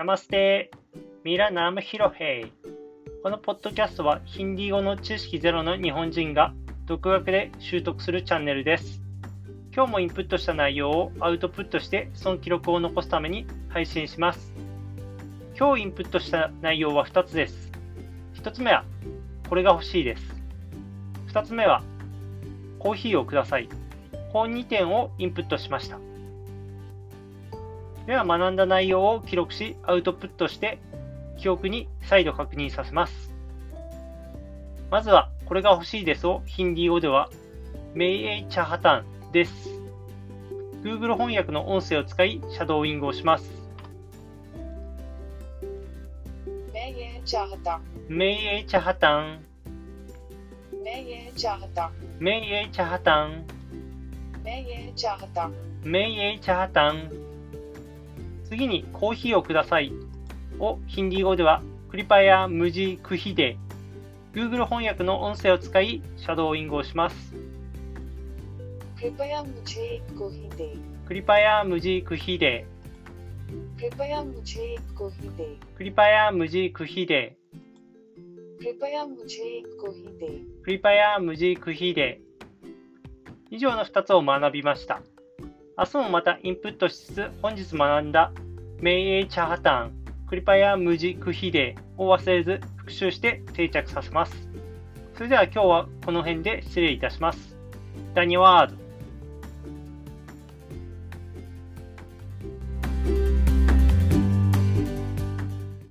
ナマステミラナムヒロヘイこのポッドキャストはヒンディー語の知識ゼロの日本人が独学で習得するチャンネルです。今日もインプットした内容をアウトプットしてその記録を残すために配信します。今日インプットした内容は2つです。1つ目は、これが欲しいです。2つ目は、コーヒーをください。本2点をインプットしました。では学んだ内容を記録し、アウトプットして、記憶に再度確認させます。まずは、これが欲しいですをヒンディー語では、メイエイチャハタンです。Google 翻訳の音声を使い、シャドーイングをします。メイエイチャハタン。メイエイチャハタン。メイエイチャハタン。メイエイチャハタン。メイエイチャハタン。メイエイチャハタン。次にコーヒーをください。をヒンディー語ではクリパヤムジクヒデ。Google 翻訳の音声を使いシャドーイングをします。クリパヤムジクヒデ。クリパヤムジクヒデ。クリパヤムジクヒデ。クリパヤムジクヒデ。クリパヤムジクヒデ。クリパヤムジクヒデ。以上の2つを学びました。明日もまたインプットしつつ、本日学んだ名英チャーハタン、クリパヤムジクヒデを忘れず復習して定着させます。それでは今日はこの辺で失礼いたします。ダニワード